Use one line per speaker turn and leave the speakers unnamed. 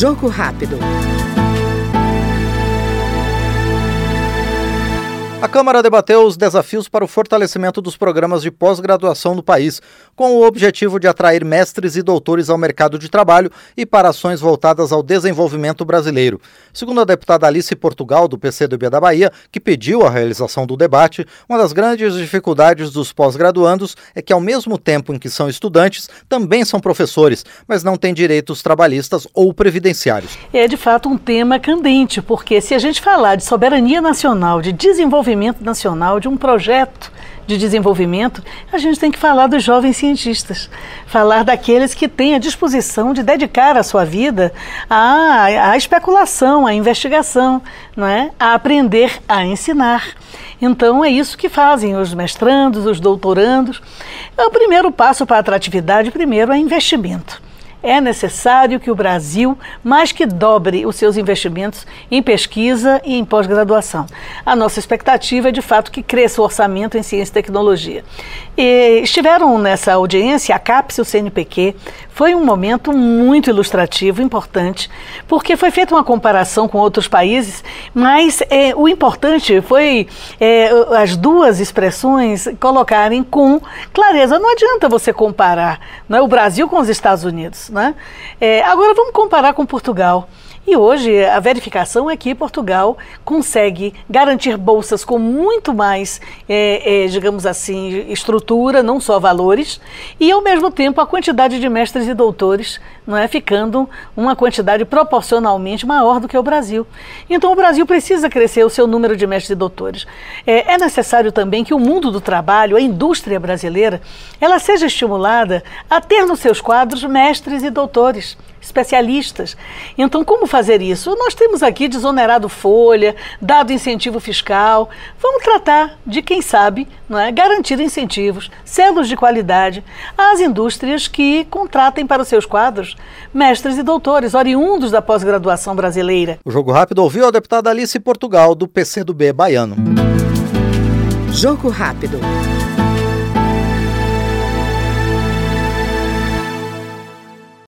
Jogo rápido.
A Câmara debateu os desafios para o fortalecimento dos programas de pós-graduação no país, com o objetivo de atrair mestres e doutores ao mercado de trabalho e para ações voltadas ao desenvolvimento brasileiro. Segundo a deputada Alice Portugal, do PCdoB da Bahia, que pediu a realização do debate, uma das grandes dificuldades dos pós-graduandos é que, ao mesmo tempo em que são estudantes, também são professores, mas não têm direitos trabalhistas ou previdenciários.
É de fato um tema candente, porque se a gente falar de soberania nacional, de desenvolvimento, desenvolvimento nacional, de um projeto de desenvolvimento, a gente tem que falar dos jovens cientistas, falar daqueles que têm a disposição de dedicar a sua vida à, à especulação, à investigação, não é? a aprender a ensinar. Então é isso que fazem os mestrandos, os doutorandos. O primeiro passo para a atratividade, primeiro, é investimento é necessário que o Brasil mais que dobre os seus investimentos em pesquisa e em pós-graduação. A nossa expectativa é, de fato, que cresça o orçamento em ciência e tecnologia. E estiveram nessa audiência a CAPES e o CNPq. Foi um momento muito ilustrativo, importante, porque foi feita uma comparação com outros países, mas é, o importante foi é, as duas expressões colocarem com clareza. Não adianta você comparar não é, o Brasil com os Estados Unidos. Né? É, agora vamos comparar com Portugal. E hoje a verificação é que Portugal consegue garantir bolsas com muito mais, é, é, digamos assim, estrutura, não só valores, e ao mesmo tempo a quantidade de mestres e doutores não é ficando uma quantidade proporcionalmente maior do que o Brasil. Então o Brasil precisa crescer o seu número de mestres e doutores. É, é necessário também que o mundo do trabalho, a indústria brasileira, ela seja estimulada a ter nos seus quadros mestres e doutores especialistas. Então, como fazer isso? Nós temos aqui desonerado folha, dado incentivo fiscal. Vamos tratar de, quem sabe, não é, garantir incentivos, selos de qualidade às indústrias que contratem para os seus quadros mestres e doutores, oriundos da pós-graduação brasileira.
O Jogo Rápido ouviu a deputada Alice Portugal, do PCdoB baiano.
Jogo Rápido.